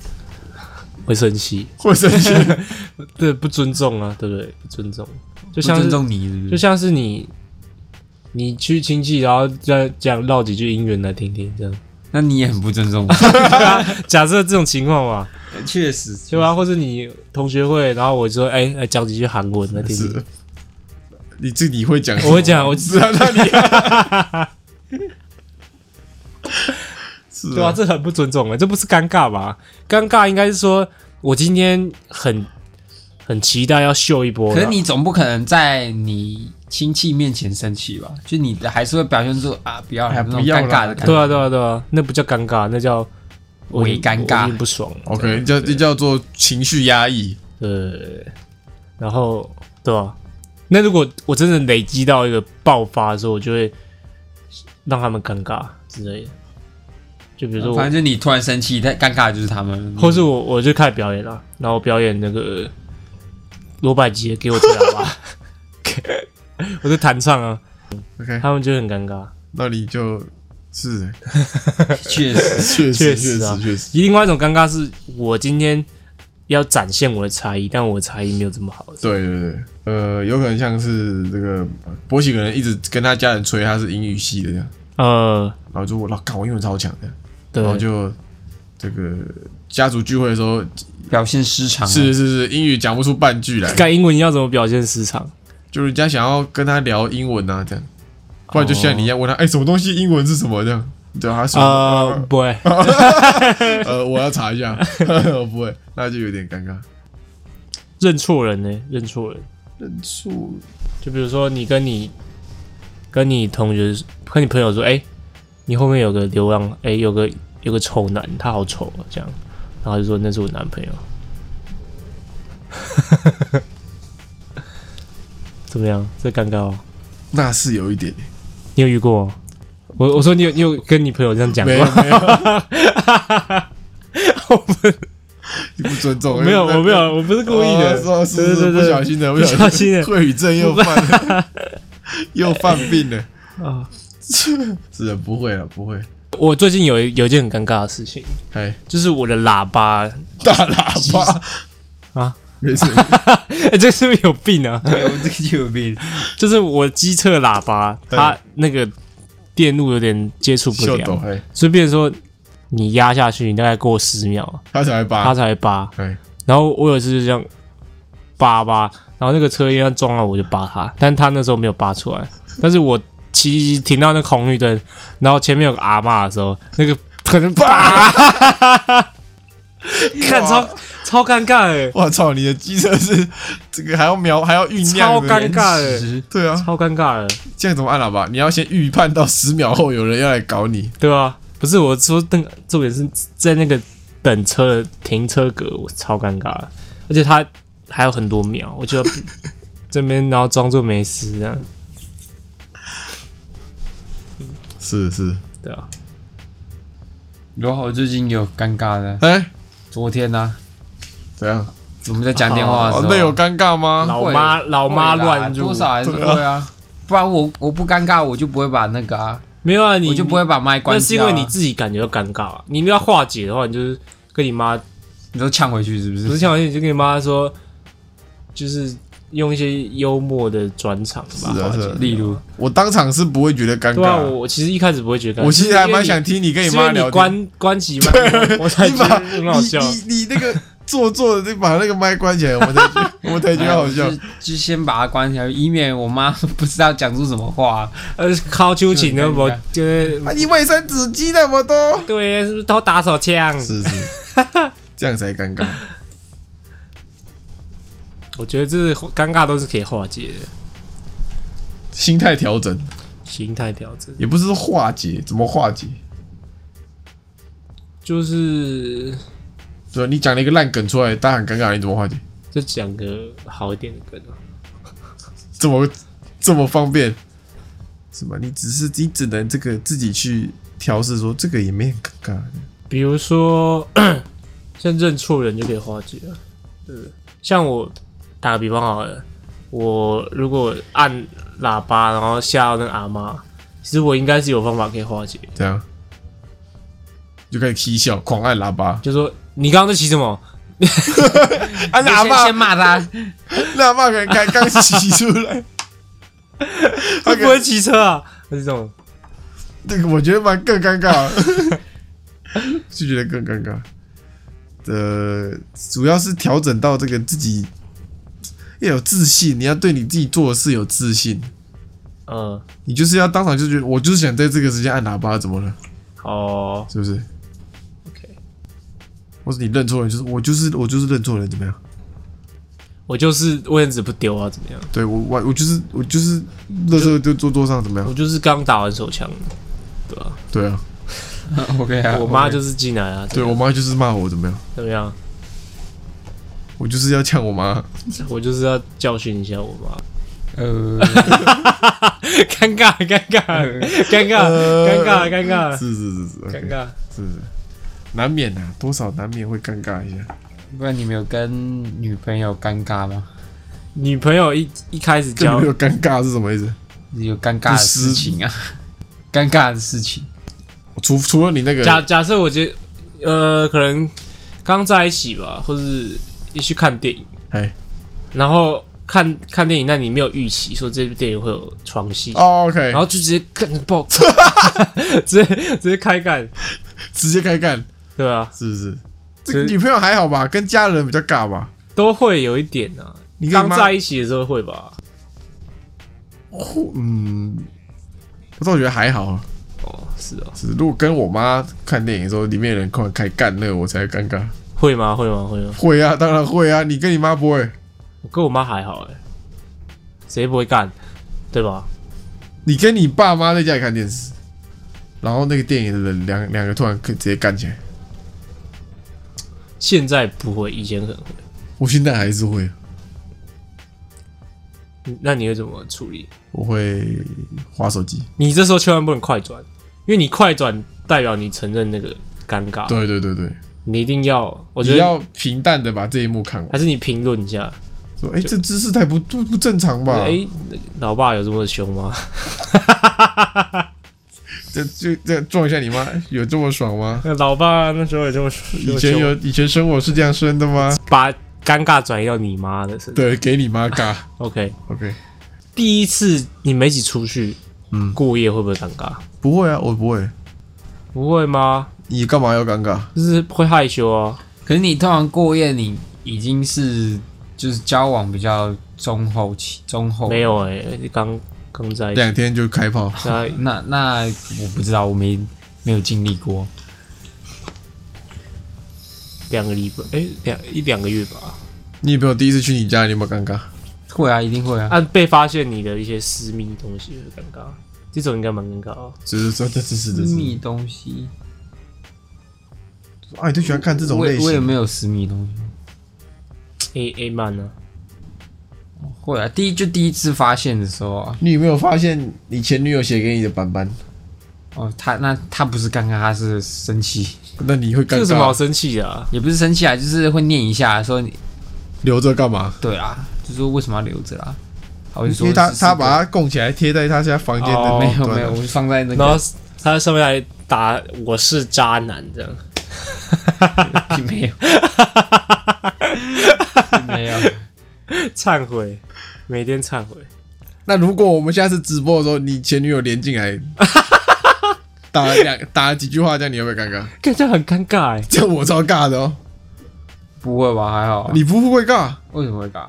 S3: 会生气，
S2: 会生气？[laughs]
S3: 对，不尊重啊，对不对？不尊重，就
S4: 不
S3: 像是
S4: 尊重你是不？
S3: 就像是你你去亲戚，然后再这样唠几句英文来听听，这样。
S4: 那你也很不尊重我。[laughs]
S3: 假设这种情况嘛，
S4: 确实，
S3: 对吧？或者你同学会，然后我就说，哎、来讲几句韩文来听听。
S2: 你自己会讲？
S3: 我会讲我
S2: 知道，那你是 [laughs]
S3: 对啊，这很不尊重哎，这不是尴尬吧？尴尬应该是说我今天很很期待要秀一波，
S4: 可是你总不可能在你亲戚面前生气吧？就你还是会表现出啊，不要
S2: 不要啦
S4: 尴尬的感觉。
S3: 对啊对啊对啊，那不叫尴尬，那叫我
S4: 微尴尬
S3: 我不爽。
S2: OK，叫这叫做情绪压抑。
S3: 对，然后对吧、那如果我真的累积到一个爆发的时候，我就会让他们尴尬之类的。就比如说我，
S4: 反正你突然生气，太尴尬的就是他们。
S3: 或是我我就开始表演了，然后表演那个罗百吉给我吹喇叭，[laughs] 我就弹唱啊
S2: ，OK，
S3: 他们就很尴尬。
S2: 那你就是。[laughs]
S4: 确实，
S2: 确实
S3: 确实啊
S2: 确实。
S3: 另外一种尴尬是我今天要展现我的才艺，但我的才艺没有这么好。
S2: 对对对，呃，有可能像是这个博喜可能一直跟他家人吹他是英语系的这样，
S3: 呃，
S2: 然后就我老干我英文超强的，
S3: 对。
S2: 然，后就这个家族聚会的时候，
S4: 表现失常啊。
S2: 是是是，英语讲不出半句来，
S3: 干英文你要怎么表现失常？
S2: 就是人家想要跟他聊英文啊这样，不然就像你一样问他，哎、什么东西英文是什么这样，对啊，他说
S3: 呃，不会，[laughs]
S2: 呃，我要查一下，我 [laughs] 不会，那就有点尴尬。
S3: 认错人呢？认错人。
S2: 认错
S3: 就比如说你跟你跟你同学跟你朋友说，哎、你后面有个流浪，哎、有个有个丑男，他好丑啊，这样，然后就说那是我男朋友，[laughs] 怎么样？这尴尬哦。
S2: 那是有一点，
S3: 你有遇过？我我说你有你有跟你朋友这样讲
S2: 没有
S3: 过？
S2: 没有，[laughs] 你不尊重，
S3: 没有，我没有，我不是故意的，
S2: 哦是是是，不小心的，不
S3: 不小心的。
S2: 慧宇症又犯了，[laughs] 又犯病了。[laughs]
S3: 啊。
S2: 是的，不会了，不会。
S3: 我最近有一有一件很尴尬的事情，
S2: 哎，
S3: 就是我的喇叭，
S2: 大喇叭。
S3: 啊，
S2: 没事，[laughs]
S3: 哎、这是不是有病啊？
S4: 我这个就有病。
S3: 就是我机测喇叭，它那个电路有点接触不良，
S2: 哎，
S3: 所以变成说你压下去，你大概过十秒，
S2: 它才会拔，
S3: 它才会扒。
S2: 对，
S3: 然后我有一次就这样扒扒，然后那个车一要撞了我就扒它，但它那时候没有扒出来。但是我骑停到那个红绿灯，然后前面有个阿嬷的时候，那个可能扒，[laughs] 看超超尴尬哎，
S2: 我操，你的机车是这个还要瞄，还要酝酿，
S3: 超尴尬的，
S2: 对啊，
S3: 超尴尬的。
S2: 这样怎么按喇叭？你要先预判到十秒后有人要来搞你，
S3: 对啊？不是我说那个重点是在那个等车的停车格，我超尴尬。的，而且他还有很多秒，我就要 [laughs] 这边然后装作没事这样，
S2: 是是，
S3: 对啊，
S4: 有好，最近有尴尬的，
S2: 哎，
S4: 昨天呢、
S2: 怎样？
S4: 我们在讲电话的时候，，
S2: 哦那有尴尬吗？
S3: 老妈老妈乱入
S4: 多，少还是会啊，不然我我不尴尬，我就不会把那个啊，
S3: 没有啊，你
S4: 我就不会把麦关掉啊。
S3: 那是因为你自己感觉到尴尬、啊，你要化解的话，你就是跟你妈
S4: 你都呛回去是不是？
S3: 不是呛回去你就跟你妈说，就是用一些幽默的转场吧，
S2: 是啊是啊
S4: 例如，
S2: 我当场是不会觉得尴
S3: 对啊，
S2: 尬，
S3: 我我其实一开始不会觉得尴尬，
S2: 我其实还蛮想听你跟
S3: 你
S2: 你妈聊天。
S3: 关关起麦，我才
S2: 你把
S3: 觉得很好笑。
S2: 你你你那个做作的，就把那个麦关起来，我们才觉得我们才觉得好笑
S4: 就。[laughs] 就先把它关起来，以免我妈不知道讲出什么话。
S3: 呃，靠秋瑾的我就是
S2: 啊，你卫生纸积那么多，
S3: 对，是不是都打手枪？
S2: 是是，[laughs] 这样才尴尬。
S3: 我觉得这是尴尬都是可以化解的，
S2: 心态调整
S3: 心态调整
S2: 也不是化解，怎么化解？
S3: 就是
S2: 对吧？你讲了一个烂梗出来，大家很尴尬，你怎么化解？
S3: 就讲个好一点的梗啊。
S2: 这么这么方便，是吧？你只是你只能这个自己去调试，说这个也没很尴尬。
S3: 比如说，[coughs] 像认错人就可以化解了，对不对？像我打个比方好了，我如果按喇叭然后吓到那个阿妈，其实我应该是有方法可以化解，
S2: 这样就开始嬉笑，狂按喇叭，
S3: 就说你刚刚在骑什么？
S2: 按喇叭
S4: 先，骂他，[laughs]
S2: 喇叭可能刚刚骑出来，[laughs]
S3: 他不会骑车啊？还是这种？
S2: 这个我觉得蛮更尴尬，就觉得更尴尬。呃，主要是调整到这个自己要有自信，你要对你自己做的事有自信，
S3: 嗯，
S2: 你就是要当场就觉得我就是想在这个时间按喇叭，怎么了？
S3: 哦
S2: 是不是？或是你认错人，就是我就是我就是认错人，怎么样？
S3: 我就是卫生纸不丢啊，怎么样？
S2: 对我我我就是我就是垃圾就桌桌上怎么样？
S3: 我就是刚打完手枪，对啊、
S2: 对啊，[laughs]
S4: OK 啊，
S3: 我妈就是进来啊，
S2: 对我妈就是骂我怎么样？
S3: 怎么样？
S2: 我就是要呛我妈，
S3: 我就是要教训一下我妈。
S4: 呃，[laughs]
S3: 尴尬，尴尬，尴尬，尴尬，尴尬，
S2: 是是是是
S3: 尴尬。
S2: 是是，难免啊，多少难免会尴尬一下。
S4: 不然你没有跟女朋友尴尬吗？
S3: 女朋友一一开始交
S2: 有尴尬是什么意思？
S4: 有尴尬的事情啊，尴尬的事情。
S2: 除除了你那个
S3: 假假设我觉得呃，可能刚在一起吧，或是一起去看电影，
S2: 哎
S3: 然后看看电影，那你没有预期说这部电影会有床戏，
S2: 哦 OK，
S3: 然后就直接看爆，[laughs] 直接直接开干，
S2: 直接开干，
S3: 对啊？
S2: 是不是？这女朋友还好吧？跟家人比较尬吧？
S3: 都会有一点啊。
S2: 你
S3: 刚在一起的时候会吧？
S2: 嗯，我倒觉得还好啊。
S3: 哦，是哦，
S2: 是如果跟我妈看电影的时候，里面有人快开干，那个我才尴尬。
S3: 会吗？会吗？会吗？
S2: 会啊，当然会啊。你跟你妈不会，
S3: 我跟我妈还好哎、谁不会干，对吧？
S2: 你跟你爸妈在家里看电视，然后那个电影的人两两个突然可以直接干起来，
S3: 现在不会，以前可能会。
S2: 我现在还是会，
S3: 嗯那你会怎么处理？
S2: 我会划手机。
S3: 你这时候千万不能快转，因为你快转代表你承认那个尴尬。
S2: 对对对对，
S3: 你一定要，我觉得
S2: 你要平淡的把这一幕看完。
S3: 还是你评论一下。
S2: 说，哎、这姿势太不不不正常吧？
S3: 哎、老爸有这么凶吗？
S2: 这就这样撞一下你妈，有这么爽吗？
S3: 那老爸那时候也这么
S2: 以前有以前生活是这样生的吗？
S3: 把尴尬转移到你妈的身上。
S2: 对，给你妈尬。[laughs] OK，OK，
S3: 第一次你们一起出去
S2: 嗯，
S3: 过夜会不会尴尬？
S2: 不会啊，我不会。
S3: 不会吗？
S2: 你干嘛要尴尬？
S3: 就是会害羞啊。
S4: 可是你通常过夜，你已经是就是交往比较中后期，中后
S3: 没有哎、刚刚在一起，
S2: 两天就开炮，
S3: 那
S4: 那那我不知道，我没没有经历过。
S3: 两个礼拜，哎、两一两个月吧。
S2: 你女朋友第一次去你家，你有没有尴尬？
S4: 会啊，一定会啊。
S3: 啊被发现你的一些私密东西会尴尬，这种应该蛮尴尬哦。
S2: 只是说这这是这是，
S4: 私密东西，
S2: 啊，你都喜欢看这种
S4: 我
S2: 类型？
S4: 也我也没有私密东西。
S3: A A 漫呢？
S4: 会啊，第一就第一次发现的时候啊，
S2: 你有没有发现你前女友写给你的板板？
S4: 哦，他那他不是尴尬，他是生气，
S2: 那你会尴
S3: 什么好
S2: 尬？
S3: 生气的啊？
S4: 也不是生气啊，就是会念一下，说你
S2: 留着干嘛？
S4: 对啊，就说为什么要留着啦？他会
S2: 因
S4: 说
S2: 为他他
S4: 是是个
S2: 把它供起来贴在他家房间的
S3: 哦
S2: 那一端啊
S4: 没有没有，我就放在那
S3: 然后
S4: 个
S3: 他在上面还打我是渣男这样，
S4: 并 [laughs] 没有，并 [laughs] 没有。
S3: 忏悔，每天忏悔。
S2: 那如果我们下次直播的时候，你前女友连进来，[laughs] 打了两打了几句话，这样你会不会尴尬？
S3: 感觉很尴尬哎。
S2: 这样我超尬的哦。
S4: 不会吧？还好啊。
S2: 你不会尬？
S4: 为什么会尬？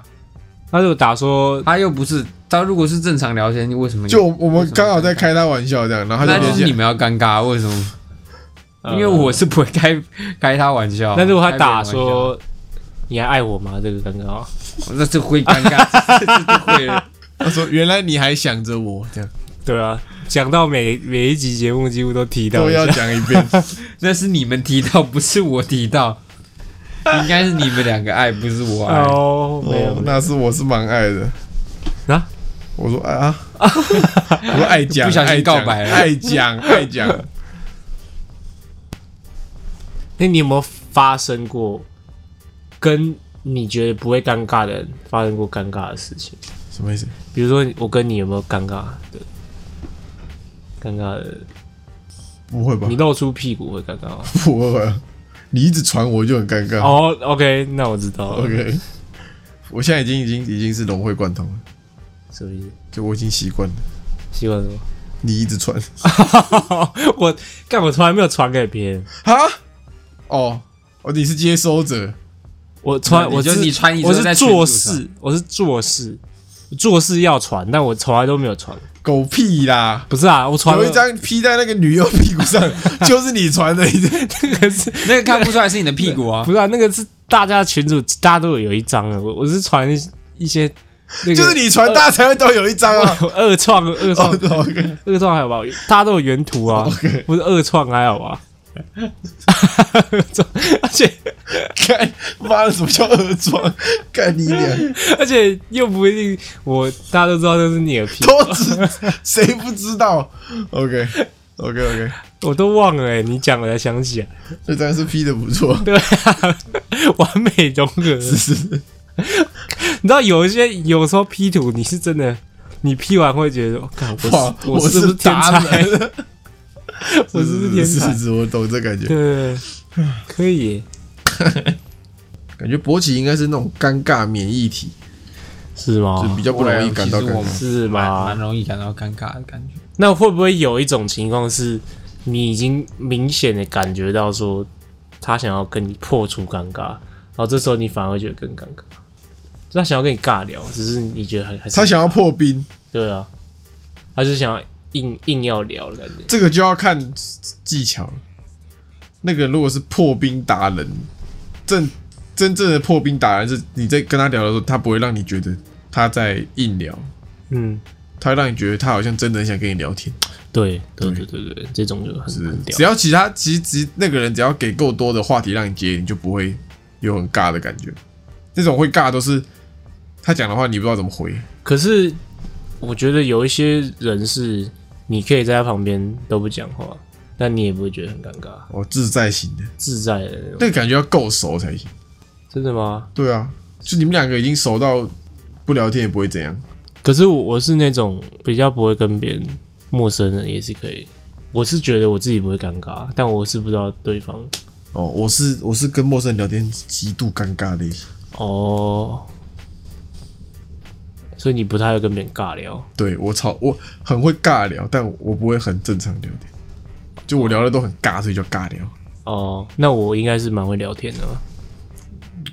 S3: 他就打说
S4: 他又不是他，如果是正常聊天，你为什么
S2: 就我们刚好在开他玩笑，这样，然后他就连进来。
S4: 就是你们要尴尬，为什么？
S3: 呃
S4: 因为我是不会开开他玩笑。
S3: 那如果他打说你还爱我吗？这个尴尬。
S4: 笑，那就会尴尬，这这就会了。
S2: 他说：“原来你还想着我，这样
S3: 对啊，讲到每每一集节目几乎都提到
S2: 都要。讲一遍。[laughs]
S4: 那是你们提到，不是我提到。应该是你们两个爱，不是我爱。
S3: 哦，没有
S2: 哦，那是我是蛮爱的。
S3: 啊，
S2: 我说啊，[laughs] 我说爱讲，
S4: 不小心告白了
S2: 爱讲爱讲。
S3: 那 [laughs] 你有没有发生过跟你觉得不会尴尬的人发生过尴尬的事情？
S2: 什么意思？
S3: 比如说我跟你有没有尴尬的？尴尬的，
S2: 不会吧
S3: 你？露出屁股会尴尬吗？[laughs]
S2: 不会吧？你一直传我就很尴尬。
S3: 哦，OK，那我知道了。
S2: OK，我现在已经已经已经是融会贯通了，
S3: 什么意思？
S2: 就我已经习惯了。
S3: 习惯什么？
S2: 你一直传 [laughs]
S3: 我干，我从来没有传给别人。
S2: 啊？哦哦，你是接收者，
S3: 我
S4: 穿，
S3: 我
S4: 就是你传，你
S3: 我是做事，我是做事，做事要传，但我从来都没有传。
S2: 狗屁啦！
S3: 不是啊，我传
S2: 有一张披在那个女优屁股上，[laughs] 就是你传的。
S3: 那个是
S4: 那个看不出来是你的屁股啊
S3: 不。是啊？那个是大家群主，大家都有有一张啊。我我是传一一些那个，
S2: 就是你传，大家才会都有一张啊。
S3: 我二创二创二创还有吧？大家都有原图啊不是二创还好吧？[laughs] 而且
S2: 看，妈的，什么叫恶装？干你娘！
S3: 而且又不一定，我大家都知道这是你的屁股，
S2: 都知，谁不知道？OK OK OK，
S3: 我都忘了哎、你讲了才想起来，
S2: 这张是 P 的不错。
S3: 对啊，完美融合。
S2: 是是是，
S3: 你知道有一些有时候 P 图，你是真的，你 P 完会觉得，我靠，我，是我是不
S2: 是
S3: 是天
S2: 达
S3: 才？
S2: 人。[laughs]
S3: 我是不是天才
S2: 是是？我懂这感觉。
S3: 对，可以，
S2: 感觉勃起应该是那种尴尬免疫体，
S3: 是吗
S2: 就？比较不容易感到尴尬。
S3: 是
S4: 蛮
S3: 吗
S4: 蛮？容易感到尴尬的感觉。
S3: 那会不会有一种情况是，你已经明显的感觉到说，他想要跟你破除尴尬，然后这时候你反而会觉得更尴尬？就他想要跟你尬聊，只是你觉得
S2: 他想要破冰，
S3: 对啊，他就想要硬硬要聊的感觉。
S2: 这个就要看技巧。那个如果是破冰达人，真真正的破冰达人是你在跟他聊的时候，他不会让你觉得他在硬聊，
S3: 嗯，
S2: 他会让你觉得他好像真的很想跟你聊天。
S3: 对对对对对，这种就很
S2: 只。要其他其实其实那个人只要给够多的话题让你接，你就不会有很尬的感觉。那种会尬都是他讲的话你不知道怎么回。
S3: 可是我觉得有一些人是，你可以在他旁边都不讲话，但你也不会觉得很尴尬，
S2: 哦，自在型的，
S3: 自在的那种。
S2: 那感觉要够熟才行。
S3: 真的吗？
S2: 对啊，就你们两个已经熟到不聊天也不会怎样。
S3: 可是我我是那种比较不会跟别人陌生人也是可以。我是觉得我自己不会尴尬，但我是不知道对方
S2: 哦，我是我是跟陌生人聊天极度尴尬类型。
S3: 哦，所以你不太会跟别人尬聊。
S2: 对我超我很会尬聊，但我不会很正常聊天。就我聊的都很尬，所以叫尬聊。
S3: 哦，那我应该是蛮会聊天的吧。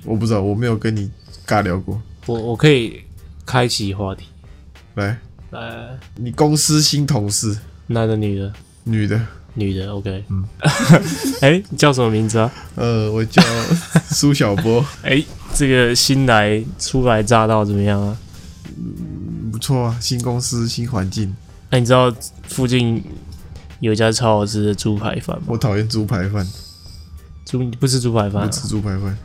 S2: 我不知道，我没有跟你尬聊过。
S3: 我我可以开启话题，
S2: 来，
S3: 来，
S2: 你公司新同事，
S3: 男的女的？
S2: 女的，
S3: 女的，OK。嗯，[laughs] 哎、你叫什么名字啊？
S2: 呃，我叫苏小波，
S3: 哎、这个新来初来乍到怎么样啊？
S2: 不错啊，新公司新环境。
S3: 那、你知道附近有一家超好吃的猪排饭吗？
S2: 我讨厌猪排饭，
S3: 猪你不吃猪排饭、啊？
S2: 不吃猪排饭。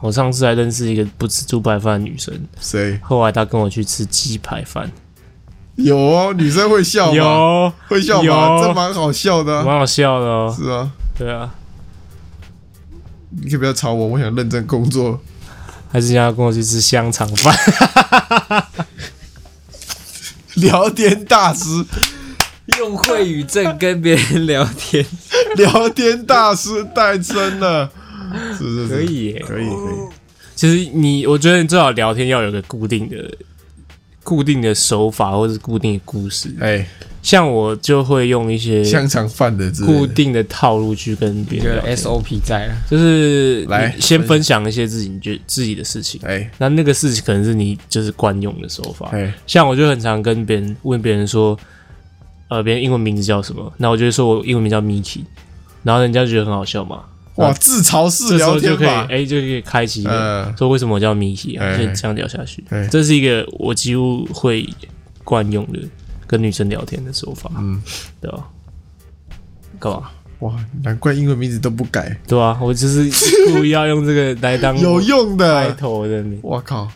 S3: 我上次还认识一个不吃猪排饭的女生，
S2: 谁
S3: 后来她跟我去吃鸡排饭，
S2: 有哦？女生会笑吗？
S3: 有，
S2: 会笑吗？
S3: 有
S2: 这蛮好笑的、啊。
S3: 蛮好笑的哦。
S2: 是啊，
S3: 对啊，
S2: 你可以不要吵我，我想认真工作。
S3: 还是想要跟我去吃香肠饭？[laughs]
S2: 聊天大师，
S4: 用会语症跟别人聊天，
S2: 聊天大师诞生了。是是是，
S3: 可以
S2: 可以可以。
S3: 其实你，我觉得你最好聊天要有个固定的、固定的手法或者是固定的故事。
S2: 哎，
S3: 像我就会用一些
S2: 香肠饭的
S3: 固定的套路去跟别人
S4: SOP 在了。
S3: 就是
S2: 来
S3: 先分享一些自己觉自己的事情，
S2: 哎
S3: 那那个事情可能是你就是惯用的手法。
S2: 哎，
S3: 像我就很常跟别人问别人说，呃，别人英文名字叫什么？那我就会说我英文名叫 Miki，然后人家就觉得很好笑嘛。
S2: 哇，自嘲式聊
S3: 这时候就可以
S2: 天法。
S3: 哎、就可以开启一个
S2: 嗯
S3: 说为什么我叫 Miki 啊，
S2: 哎
S3: 就这样聊下去
S2: 哎。
S3: 这是一个我几乎会惯用的跟女生聊天的手法，
S2: 嗯，
S3: 对吧？干嘛？
S2: 哇，难怪英文名字都不改，
S3: 对啊，我就是故意要用这个来当 [laughs]
S2: 有用的
S3: 开
S2: 的。
S3: 头的名，
S2: 我靠，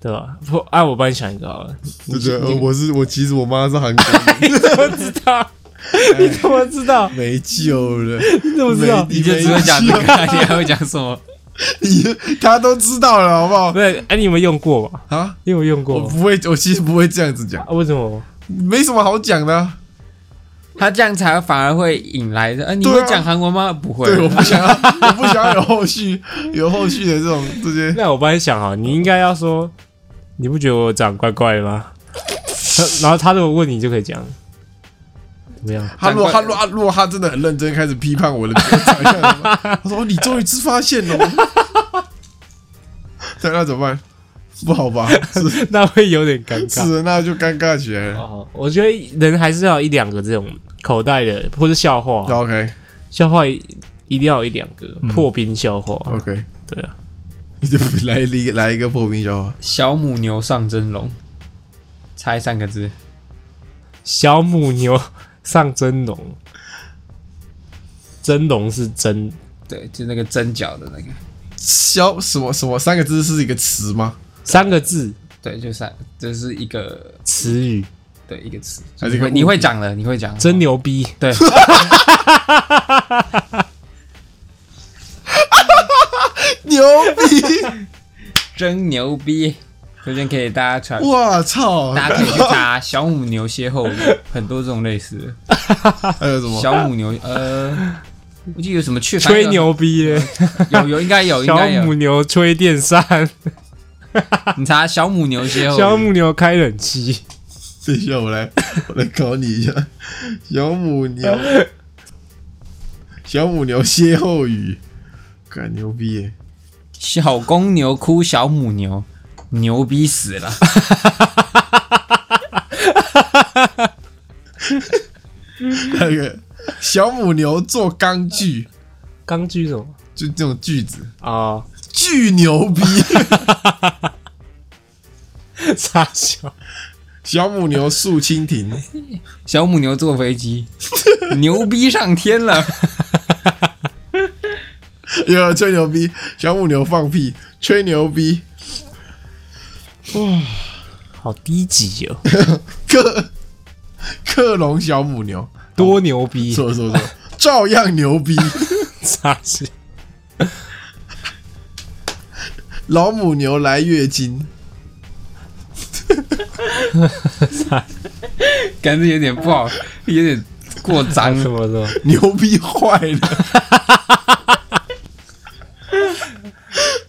S3: 对吧？不，哎、我帮你想一个好了。
S2: 对对，呃我是我，其实我妈是韩国人，
S3: 你怎么知道？[laughs] 你怎么知道？
S2: 没救了。
S3: 你怎么知道？
S4: 你就只会讲这个，你还会讲什么？[laughs]
S2: 你他都知道了，好不好
S3: 不？是，哎、你有没有用过嘛？
S2: 啊，
S3: 你有没有用过吗？
S2: 我不会，我其实不会这样子讲，
S3: 啊？为什么？
S2: 没什么好讲的啊。
S4: 他这样才反而会引来的。哎，你会讲韩文吗？不会。
S2: 对，我不想要，[laughs] 我不想要有后续，有后续的这种这些。
S3: 那我帮你想哈，你应该要说，你不觉得我长怪怪的吗？然后他如果问你，就可以讲，怎么样？
S2: 他如果他
S4: 长
S2: 如果如果他真的很认真开始批判我的长相，[laughs] 他说：“哦你终于自发现了。[laughs] ”对，那怎么办？不好吧？是 [laughs]
S3: 那会有点尴尬。
S2: 是，那就尴尬起来了。
S3: 哦，我觉得人还是要一两个这种口袋的，或是笑话
S2: ，OK
S3: 笑话一一定要有一两个破冰笑话。
S2: OK，
S3: 对啊，
S2: 你就来一来一个破冰笑话。
S4: 小母牛上蒸笼，猜三个字。
S3: 小母牛上真龙，真龙是蒸
S4: 对，就那个针脚的那个。
S2: 小什么什么三个字是一个词吗？
S3: 三个字
S4: 对，就三，就是一个
S3: 词语，
S4: 对一个词。
S2: 还是一个
S4: 你会讲了，你会讲的。
S3: 真牛逼。
S4: 对，[laughs] [laughs]
S2: 牛逼！[laughs]
S4: 真牛逼！推荐给大家传，
S2: 我操！
S4: 大家可以去查小母牛歇后语，很多这种类似的。[laughs]
S2: 还有什么？
S4: 小母牛，呃，我记得有什么去
S3: 吹，牛逼耶！
S4: 有有应该有，[laughs] 应
S3: 小
S4: 该有。
S3: 母牛吹电扇，[laughs]
S4: 你查小母牛歇后语，
S3: 小母牛开冷气，
S2: 等一下，我来我来考你一下。小母牛，小母牛歇后语，干牛逼耶！
S4: 小公牛哭小母牛，牛逼死了。
S2: 那个小母牛做钢锯，
S3: 钢锯什么
S2: 就这种锯子，
S3: 啊？
S2: 巨牛逼。[laughs]
S3: 傻笑，
S2: 小母牛竖蜻蜓，
S4: 小母牛坐飞机，牛逼上天了。[laughs]
S2: 有吹牛逼。小母牛放屁，吹牛逼。
S3: 好低级哦，[laughs]
S2: 克克隆小母牛，
S3: 多牛逼，
S2: 错错错，照样牛逼。
S3: 傻笑。
S2: 老母牛来月经，
S4: 感觉有点不好，有点过脏。
S3: 什么什么？
S2: 牛逼坏了。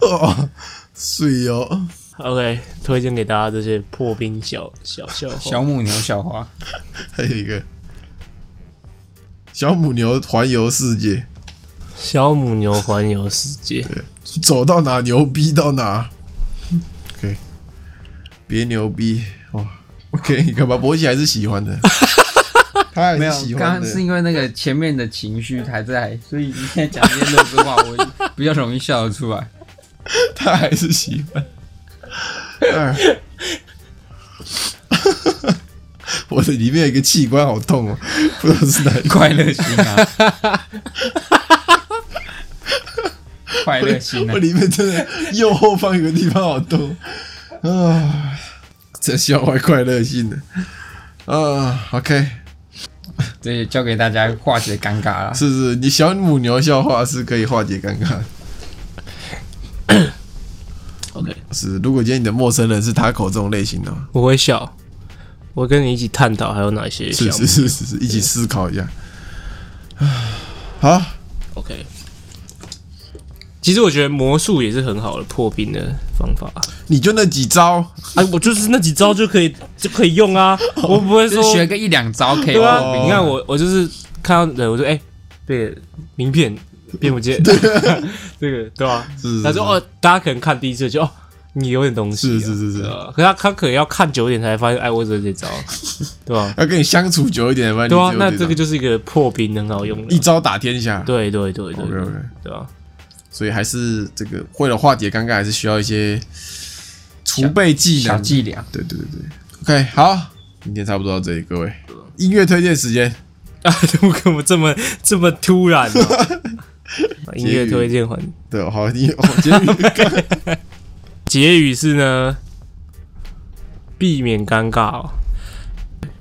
S2: [laughs] 哦，水哦，
S3: OK，推荐给大家这些破冰小小笑话。
S4: 小母牛笑话，[laughs]
S2: 还有一个小母牛环游世界，
S3: 小母牛环游世界，
S2: 走到哪牛逼到哪。OK，别牛逼哇！OK，[laughs] 你干嘛？博奇还是喜欢的，[laughs] 他还
S4: 没有
S2: 是喜，欢的
S4: 刚刚是。因为那个前面的情绪还在，所以你现在讲这些乐子话，我比较容易笑得出来。
S2: 他还是喜欢。哎，[laughs] 我的里面有一个器官好痛哦，不知道是哪里。
S4: 快乐心啊，[laughs] 快乐心啊
S2: 我！里面真的右后方有个地方好痛啊！这笑话快乐心的啊，OK，
S4: 这也交给大家化解尴尬了。
S2: 是是，你小母牛笑话是可以化解尴尬的。
S3: OK，
S2: 是，如果今天你的陌生人是他口这种类型的话，
S3: 我会笑，我跟你一起探讨还有哪些
S2: 是是是是是，一起思考一下。好
S3: ，OK。其实我觉得魔术也是很好的破冰的方法。
S2: 你就那几招，
S3: 哎，我就是那几招就可以就可以用啊，[laughs] 我不会说
S4: 就是学个一两招可以
S3: 对啊
S4: 破，冰
S3: 你看我我就是看到人，我说哎，对，名片变不见，[laughs] 这个对吧？他说哦，大家可能看第一次就哦，你有点东西啊，
S2: 是是是是
S3: 对吧可是他他可能要看久一点才发现，哎，我只有这招，对吧？[laughs]
S2: 要跟你相处久一点，
S3: 对啊，那这个就是一个破冰很好用的，
S2: 一招打天下。
S3: 对对对对
S2: OK
S3: 对
S2: OK，
S3: 对吧？
S2: 所以还是这个为了化解尴尬，还是需要一些储备技能。
S4: 小伎俩。
S2: 对对对对，OK，好，今天差不多到这里，各位。音乐推荐时间，[laughs]
S3: 啊，怎么这么这么突然、啊？[laughs] 音乐推荐环
S2: 对，好，你哦，结语
S3: 结语是呢，避免尴尬哦。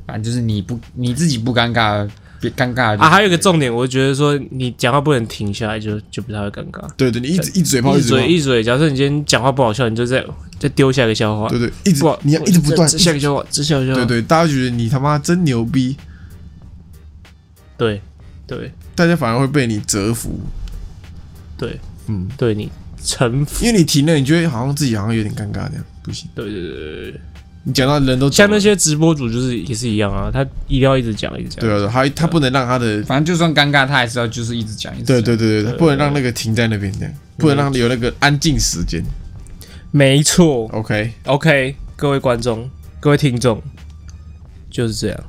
S4: 反正就是你不你自己不尴尬，别尴尬
S3: 啊，还有一个重点，我觉得说你讲话不能停下来，就就不太会尴尬。
S2: 对对，你一直一嘴炮，
S3: 一
S2: 嘴
S3: 一嘴，假设你今天讲话不好笑，你就再再丢下一个笑话。
S2: 对对，一直
S3: 不好，
S2: 你要一直不断，
S3: 这下一个笑话，这下一个笑话。
S2: 对对，大家觉得你他妈真牛逼，
S3: 对对
S2: 大家反而会被你折服，
S3: 对
S2: 嗯，
S3: 对，你臣服。
S2: 因为你停了，你觉得好像自己好像有点尴尬这样，不行，
S3: 对对对对对，
S2: 你讲到人都
S3: 像那些直播主就是也是一样啊，他一定要一直讲一直讲。
S2: 对啊，对他他不能让他的，
S4: 反正就算尴尬，他还是要就是一直讲一直讲。
S2: 对对对对，他不能让那个停在那边这样，不能让有那个安静时间。
S3: 没错。OK，OK，各位观众，各位听众，就是这样，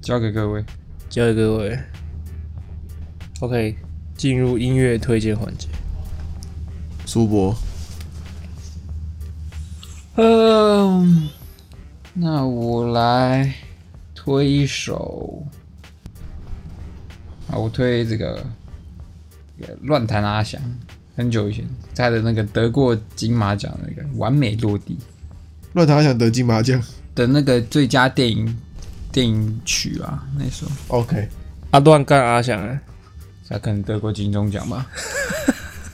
S4: 交给各位。
S3: 交给各位。OK，进入音乐推荐环节。
S2: 苏博，
S4: 嗯，那我来推一首。啊，我推这个乱弹阿翔，很久以前他的那个得过金马奖那个《完美落地
S2: 乱弹阿翔得金马奖。》
S4: 的那个最佳电影电影曲啊，那首
S2: OK，
S3: 阿乱干阿翔啊，
S4: 他可能得过金钟奖吧。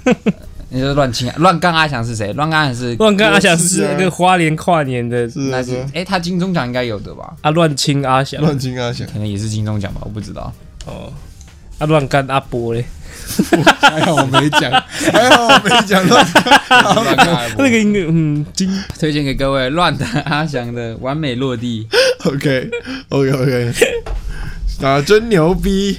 S4: [laughs] 你说乱亲乱干阿翔是谁？乱干阿翔是
S3: 乱干阿翔是那个花莲跨年的
S4: 那是哎、他金钟奖应该有的吧？
S3: 啊乱亲阿翔
S2: 乱金阿翔，
S4: 可能也是金钟奖吧，我不知道。
S3: 哦，啊乱干阿波嘞，[laughs]
S2: 还好我没讲，还好我没讲到。
S4: 乱干阿伯
S3: 那个音乐嗯金
S4: 推荐给各位乱弹阿翔的《完美落地》。
S2: OK，OK OK，啊，真牛逼！